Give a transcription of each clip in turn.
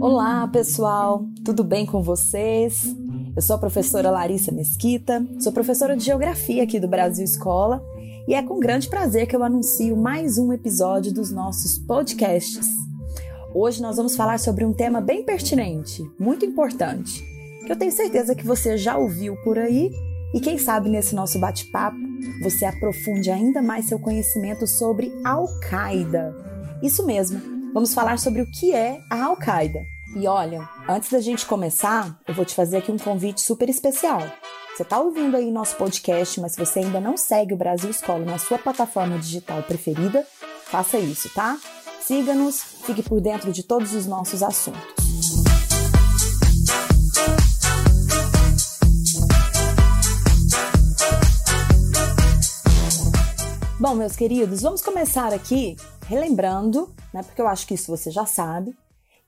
Olá, pessoal, tudo bem com vocês? Eu sou a professora Larissa Mesquita, sou professora de Geografia aqui do Brasil Escola e é com grande prazer que eu anuncio mais um episódio dos nossos podcasts. Hoje nós vamos falar sobre um tema bem pertinente, muito importante, que eu tenho certeza que você já ouviu por aí e quem sabe nesse nosso bate-papo você aprofunde ainda mais seu conhecimento sobre Al-Qaeda. Isso mesmo, vamos falar sobre o que é a Al-Qaeda. E olha, antes da gente começar, eu vou te fazer aqui um convite super especial. Você está ouvindo aí nosso podcast, mas se você ainda não segue o Brasil Escola na sua plataforma digital preferida, faça isso, tá? Siga-nos, fique por dentro de todos os nossos assuntos. Bom, meus queridos, vamos começar aqui relembrando, né, porque eu acho que isso você já sabe,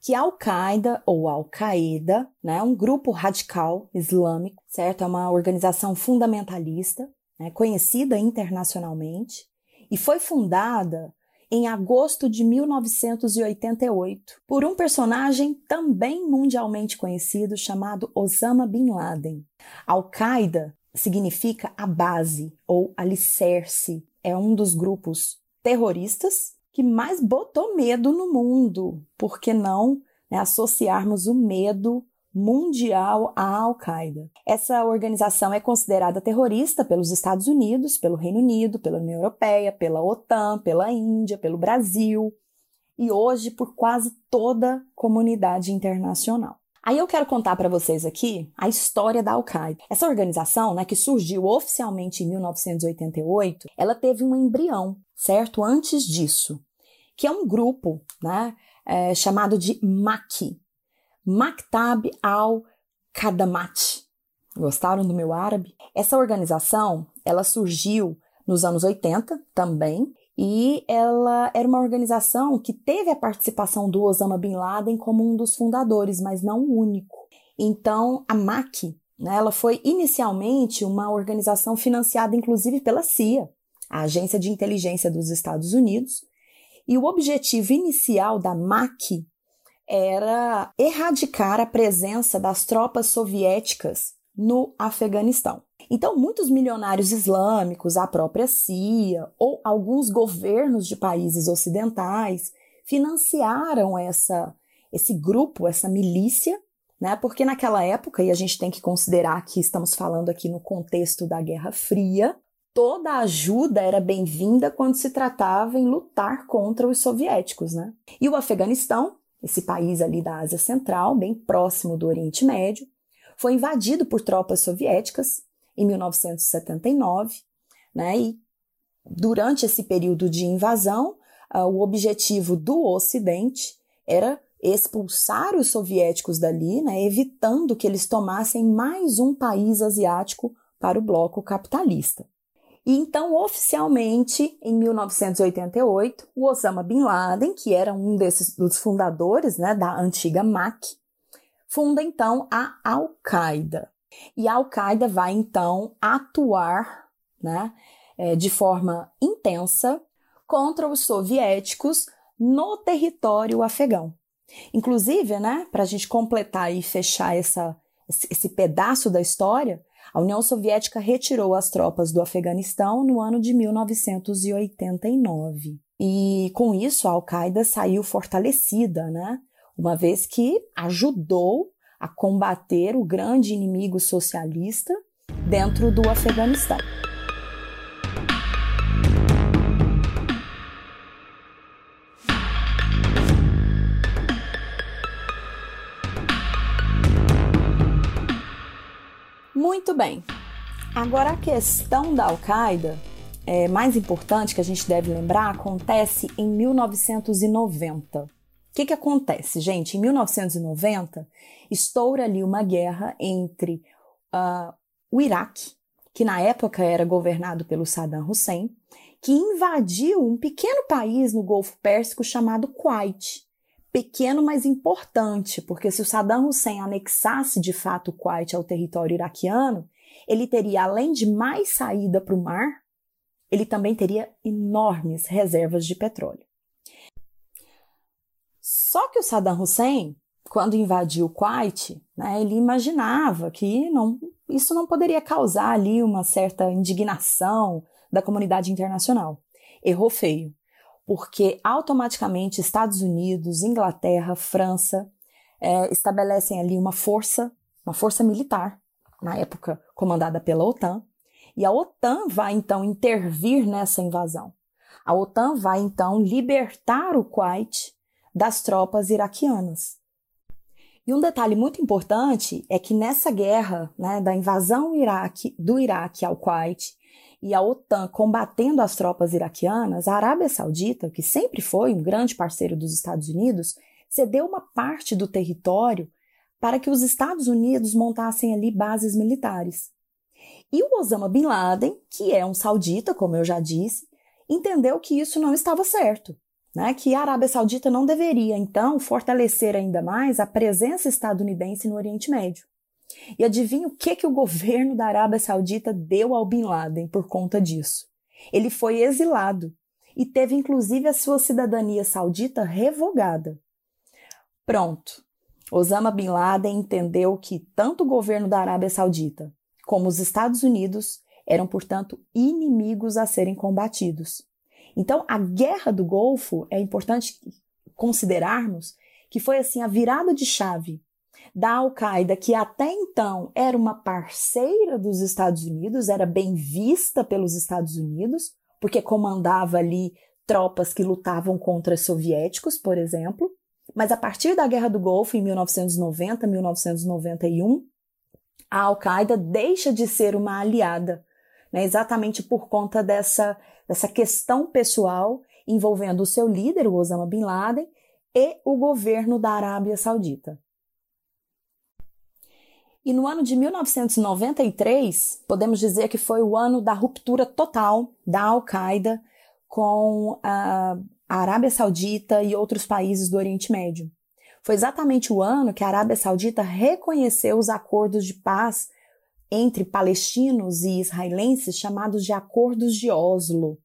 que a Al-Qaeda ou Al-Qaeda né, é um grupo radical islâmico, certo? É uma organização fundamentalista, né, conhecida internacionalmente, e foi fundada em agosto de 1988 por um personagem também mundialmente conhecido chamado Osama Bin Laden. Al-Qaeda significa a base ou alicerce, é um dos grupos terroristas que mais botou medo no mundo. Por que não né, associarmos o medo mundial à Al-Qaeda? Essa organização é considerada terrorista pelos Estados Unidos, pelo Reino Unido, pela União Europeia, pela OTAN, pela Índia, pelo Brasil e hoje por quase toda a comunidade internacional. Aí eu quero contar para vocês aqui a história da Al-Qaeda. Essa organização, né, que surgiu oficialmente em 1988, ela teve um embrião, certo? Antes disso que é um grupo né, é, chamado de MAC, Maktab al-Khadamat. Gostaram do meu árabe? Essa organização, ela surgiu nos anos 80 também, e ela era uma organização que teve a participação do Osama Bin Laden como um dos fundadores, mas não o único. Então, a MAC, né, ela foi inicialmente uma organização financiada inclusive pela CIA, a Agência de Inteligência dos Estados Unidos, e o objetivo inicial da MAC era erradicar a presença das tropas soviéticas no Afeganistão. Então, muitos milionários islâmicos, a própria CIA ou alguns governos de países ocidentais financiaram essa, esse grupo, essa milícia, né? Porque naquela época, e a gente tem que considerar que estamos falando aqui no contexto da Guerra Fria, toda ajuda era bem-vinda quando se tratava em lutar contra os soviéticos, né? E o Afeganistão, esse país ali da Ásia Central, bem próximo do Oriente Médio, foi invadido por tropas soviéticas em 1979, né? E durante esse período de invasão, uh, o objetivo do Ocidente era expulsar os soviéticos dali, né, evitando que eles tomassem mais um país asiático para o bloco capitalista. E então, oficialmente, em 1988, o Osama Bin Laden, que era um desses dos fundadores né, da antiga MAC, funda então a Al-Qaeda. E a Al-Qaeda vai então atuar né, é, de forma intensa contra os soviéticos no território afegão. Inclusive, né, para a gente completar e fechar essa, esse pedaço da história, a União Soviética retirou as tropas do Afeganistão no ano de 1989. E com isso a Al-Qaeda saiu fortalecida, né? Uma vez que ajudou a combater o grande inimigo socialista dentro do Afeganistão. Muito bem. Agora a questão da Al-Qaeda, é, mais importante que a gente deve lembrar, acontece em 1990. Que, que acontece, gente? Em 1990, estoura ali uma guerra entre uh, o Iraque, que na época era governado pelo Saddam Hussein, que invadiu um pequeno país no Golfo Pérsico chamado Kuwait pequeno, mas importante, porque se o Saddam Hussein anexasse de fato o Kuwait ao território iraquiano, ele teria, além de mais saída para o mar, ele também teria enormes reservas de petróleo. Só que o Saddam Hussein, quando invadiu o Kuwait, né, ele imaginava que não, isso não poderia causar ali uma certa indignação da comunidade internacional. Errou feio, porque automaticamente Estados Unidos, Inglaterra, França é, estabelecem ali uma força, uma força militar, na época comandada pela OTAN, e a OTAN vai então intervir nessa invasão. A OTAN vai então libertar o Kuwait das tropas iraquianas. E um detalhe muito importante é que nessa guerra né, da invasão Iraque, do Iraque ao Kuwait e a OTAN combatendo as tropas iraquianas, a Arábia Saudita, que sempre foi um grande parceiro dos Estados Unidos, cedeu uma parte do território para que os Estados Unidos montassem ali bases militares. E o Osama Bin Laden, que é um saudita, como eu já disse, entendeu que isso não estava certo, né? que a Arábia Saudita não deveria, então, fortalecer ainda mais a presença estadunidense no Oriente Médio. E adivinha o que, que o governo da Arábia Saudita deu ao Bin Laden por conta disso? Ele foi exilado e teve inclusive a sua cidadania saudita revogada. Pronto. Osama Bin Laden entendeu que tanto o governo da Arábia Saudita como os Estados Unidos eram, portanto, inimigos a serem combatidos. Então, a Guerra do Golfo é importante considerarmos que foi assim a virada de chave da Al-Qaeda, que até então era uma parceira dos Estados Unidos, era bem vista pelos Estados Unidos, porque comandava ali tropas que lutavam contra soviéticos, por exemplo. Mas a partir da Guerra do Golfo, em 1990, 1991, a Al-Qaeda deixa de ser uma aliada, né, exatamente por conta dessa, dessa questão pessoal envolvendo o seu líder, o Osama Bin Laden, e o governo da Arábia Saudita. E no ano de 1993, podemos dizer que foi o ano da ruptura total da Al-Qaeda com a Arábia Saudita e outros países do Oriente Médio. Foi exatamente o ano que a Arábia Saudita reconheceu os acordos de paz entre palestinos e israelenses chamados de Acordos de Oslo.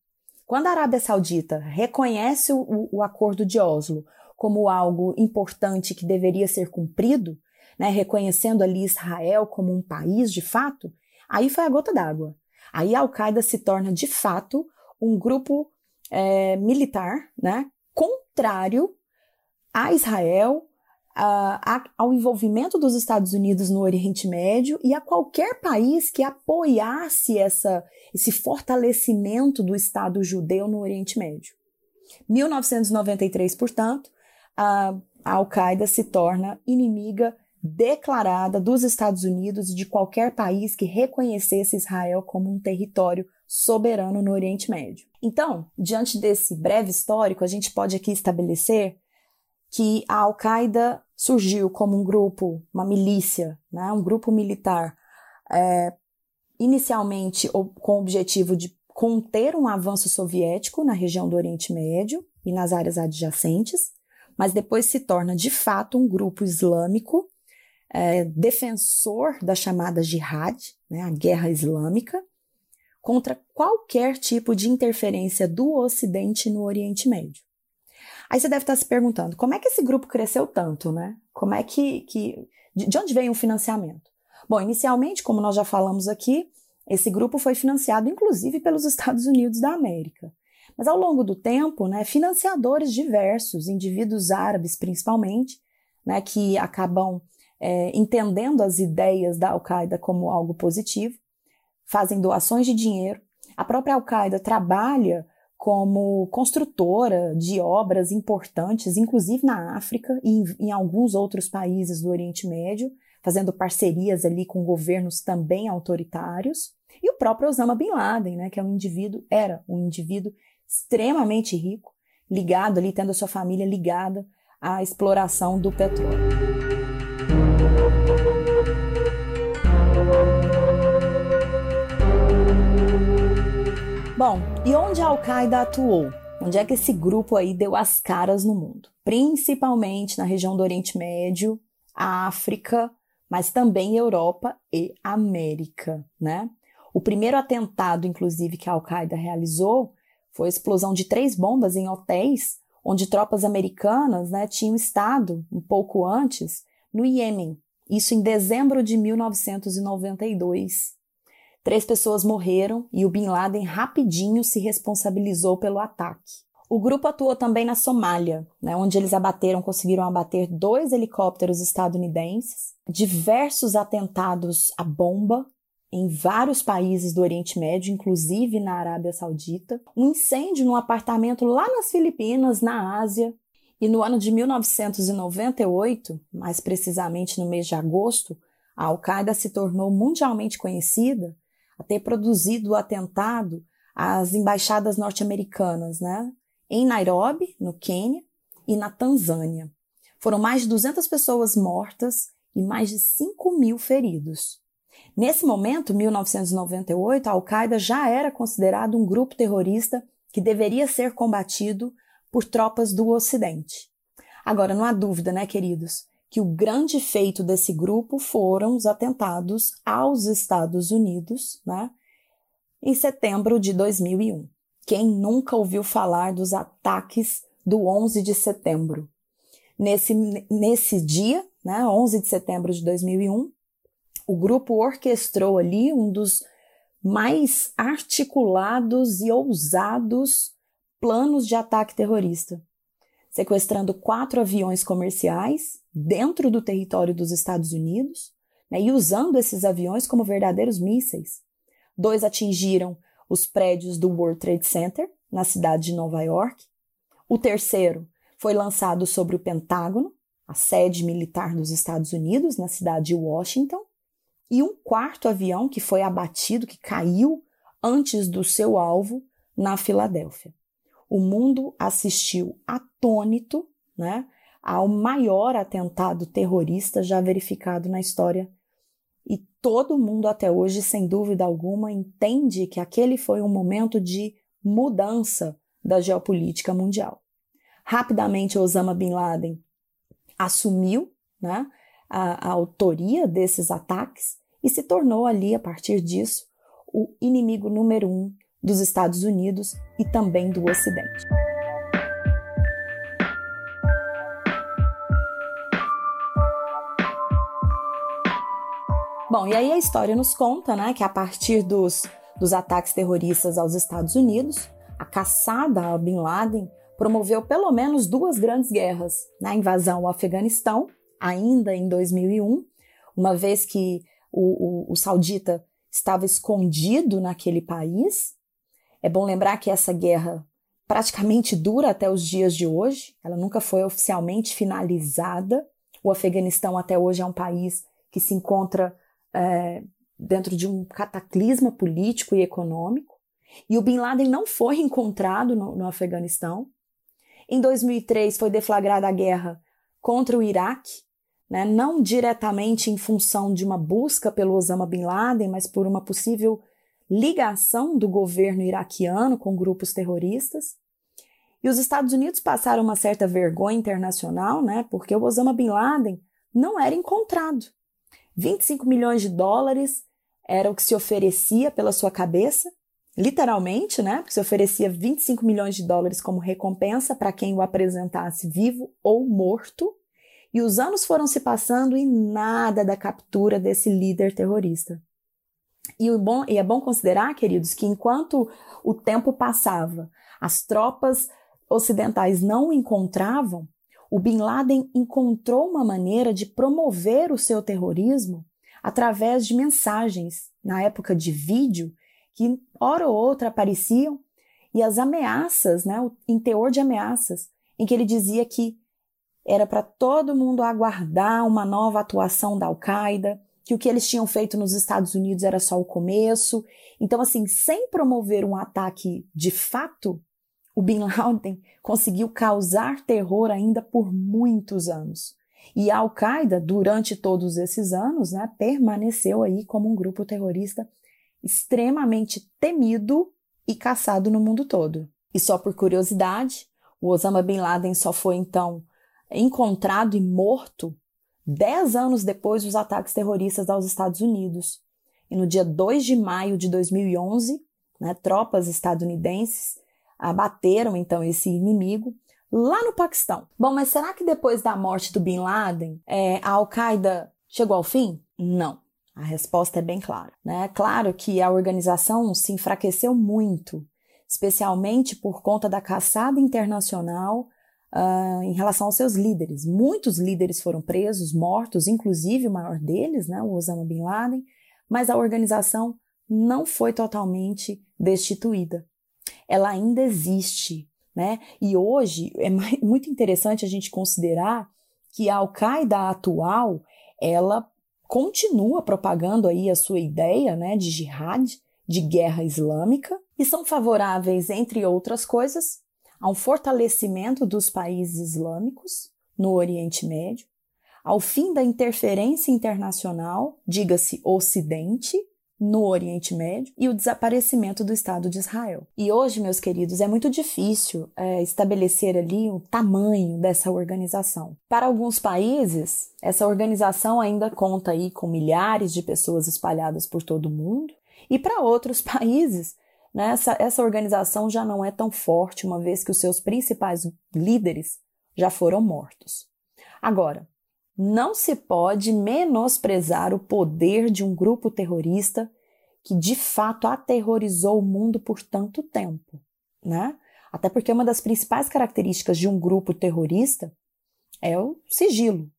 Quando a Arábia Saudita reconhece o, o Acordo de Oslo como algo importante que deveria ser cumprido, né, reconhecendo ali Israel como um país de fato, aí foi a gota d'água. Aí a Al-Qaeda se torna de fato um grupo é, militar, né, contrário a Israel, a, ao envolvimento dos Estados Unidos no Oriente Médio e a qualquer país que apoiasse essa, esse fortalecimento do Estado judeu no Oriente Médio. 1993, portanto, a, a Al-Qaeda se torna inimiga declarada dos Estados Unidos e de qualquer país que reconhecesse Israel como um território soberano no Oriente Médio. Então, diante desse breve histórico, a gente pode aqui estabelecer que a Al-Qaeda surgiu como um grupo, uma milícia, né, um grupo militar, é, inicialmente com o objetivo de conter um avanço soviético na região do Oriente Médio e nas áreas adjacentes, mas depois se torna de fato um grupo islâmico é, defensor da chamada jihad, né, a guerra islâmica, contra qualquer tipo de interferência do Ocidente no Oriente Médio. Aí você deve estar se perguntando, como é que esse grupo cresceu tanto, né? Como é que, que de onde veio o financiamento? Bom, inicialmente, como nós já falamos aqui, esse grupo foi financiado inclusive pelos Estados Unidos da América. Mas ao longo do tempo, né, financiadores diversos, indivíduos árabes principalmente, né, que acabam é, entendendo as ideias da Al-Qaeda como algo positivo, fazem doações de dinheiro. A própria Al-Qaeda trabalha como construtora de obras importantes, inclusive na África e em, alguns outros países do Oriente Médio, fazendo parcerias ali com governos também autoritários. E o próprio Osama Bin Laden, né, que é um indivíduo, era um indivíduo extremamente rico, ligado ali, tendo a sua família ligada à exploração do petróleo. Bom, e onde a Al-Qaeda atuou? Onde é que esse grupo aí deu as caras no mundo? Principalmente na região do Oriente Médio, África, mas também Europa e América, né? O primeiro atentado, inclusive, que a Al-Qaeda realizou foi a explosão de três bombas em hotéis onde tropas americanas né, tinham estado, um pouco antes, no Iêmen, isso em dezembro de 1992. Três pessoas morreram e o Bin Laden rapidinho se responsabilizou pelo ataque. O grupo atuou também na Somália, né, onde eles abateram, conseguiram abater dois helicópteros estadunidenses, diversos atentados à bomba em vários países do Oriente Médio, inclusive na Arábia Saudita, um incêndio num apartamento lá nas Filipinas, na Ásia, e no ano de 1998, mais precisamente no mês de agosto, a Al-Qaeda se tornou mundialmente conhecida ter produzido o atentado às embaixadas norte-americanas, né? em Nairobi, no Quênia, e na Tanzânia. Foram mais de 200 pessoas mortas e mais de 5 mil feridos. Nesse momento, 1998, a Al-Qaeda já era considerado um grupo terrorista que deveria ser combatido por tropas do Ocidente. Agora, não há dúvida, né, queridos, que o grande feito desse grupo foram os atentados aos Estados Unidos, né, em setembro de 2001. Quem nunca ouviu falar dos ataques do 11 de setembro? Nesse, nesse dia, né, 11 de setembro de 2001, o grupo orquestrou ali um dos mais articulados e ousados planos de ataque terrorista, sequestrando quatro aviões comerciais dentro do território dos Estados Unidos né, e usando esses aviões como verdadeiros mísseis. Dois atingiram os prédios do World Trade Center, na cidade de Nova York. O terceiro foi lançado sobre o Pentágono, a sede militar dos Estados Unidos, na cidade de Washington. E um quarto avião que foi abatido, que caiu antes do seu alvo, na Filadélfia. O mundo assistiu atônito né, ao maior atentado terrorista já verificado na história e todo mundo até hoje, sem dúvida alguma, entende que aquele foi um momento de mudança da geopolítica mundial. Rapidamente, Osama Bin Laden assumiu né, a, a autoria desses ataques e se tornou ali, a partir disso, o inimigo número um dos Estados Unidos e também do Ocidente. Bom, e aí a história nos conta, né, que a partir dos, dos ataques terroristas aos Estados Unidos, a caçada a Bin Laden promoveu pelo menos duas grandes guerras, na né, invasão ao Afeganistão, ainda em 2001, uma vez que o, o, o saudita estava escondido naquele país. É bom lembrar que essa guerra praticamente dura até os dias de hoje, ela nunca foi oficialmente finalizada. O Afeganistão até hoje é um país que se encontra é, dentro de um cataclisma político e econômico. E o Bin Laden não foi encontrado no, no Afeganistão. Em 2003 foi deflagrada a guerra contra o Iraque, né, não diretamente em função de uma busca pelo Osama Bin Laden, mas por uma possível ligação do governo iraquiano com grupos terroristas. E os Estados Unidos passaram uma certa vergonha internacional, né, porque o Osama Bin Laden não era encontrado. 25 milhões de dólares era o que se oferecia pela sua cabeça, literalmente, né? Porque se oferecia 25 milhões de dólares como recompensa para quem o apresentasse vivo ou morto. E os anos foram se passando e nada da captura desse líder terrorista. E, bom, e é bom considerar, queridos, que enquanto o tempo passava, as tropas ocidentais não o encontravam, o Bin Laden encontrou uma maneira de promover o seu terrorismo através de mensagens, na época de vídeo, que hora ou outra apareciam, e as ameaças, né, em teor de ameaças, em que ele dizia que era para todo mundo aguardar uma nova atuação da Al-Qaeda, que o que eles tinham feito nos Estados Unidos era só o começo. Então, assim, sem promover um ataque de fato, o Bin Laden conseguiu causar terror ainda por muitos anos. E a Al-Qaeda, durante todos esses anos, né, permaneceu aí como um grupo terrorista extremamente temido e caçado no mundo todo. E só por curiosidade, o Osama Bin Laden só foi então encontrado e morto dez anos depois dos ataques terroristas aos Estados Unidos. e no dia 2 de maio de 2011, né, tropas estadunidenses abateram então esse inimigo lá no Paquistão. Bom, mas será que depois da morte do Bin Laden, é, a Al-Qaeda chegou ao fim? Não. A resposta é bem clara. Né? Claro que a organização se enfraqueceu muito, especialmente por conta da caçada internacional uh, em relação aos seus líderes. Muitos líderes foram presos, mortos, inclusive o maior deles, né, o Osama Bin Laden, mas a organização não foi totalmente destituída. Ela ainda existe, né? E hoje é muito interessante a gente considerar que a Al-Qaeda atual, ela continua propagando aí a sua ideia, né, de jihad, de guerra islâmica, e são favoráveis, entre outras coisas, a um fortalecimento dos países islâmicos no Oriente Médio, ao fim da interferência internacional, diga-se Ocidente, no Oriente Médio e o desaparecimento do Estado de Israel. E hoje, meus queridos, é muito difícil é, estabelecer ali o tamanho dessa organização. Para alguns países, essa organização ainda conta aí com milhares de pessoas espalhadas por todo o mundo, e para outros países, né, essa, essa organização já não é tão forte, uma vez que os seus principais líderes já foram mortos. Agora, não se pode menosprezar o poder de um grupo terrorista que de fato aterrorizou o mundo por tanto tempo, né? Até porque uma das principais características de um grupo terrorista é o sigilo,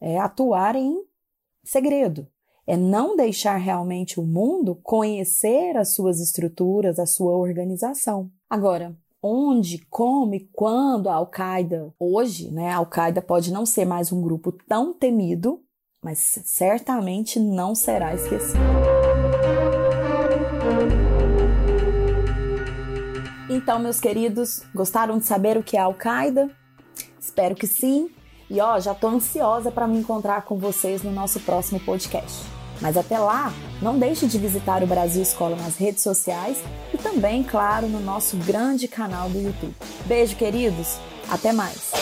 é atuar em segredo, é não deixar realmente o mundo conhecer as suas estruturas, a sua organização. Agora, onde, como e quando a Al-Qaeda, hoje, né, a Al-Qaeda pode não ser mais um grupo tão temido, mas certamente não será esquecido. Então, meus queridos, gostaram de saber o que é Al-Qaeda? Espero que sim. E ó, já tô ansiosa para me encontrar com vocês no nosso próximo podcast. Mas até lá, não deixe de visitar o Brasil Escola nas redes sociais e também, claro, no nosso grande canal do YouTube. Beijo, queridos! Até mais!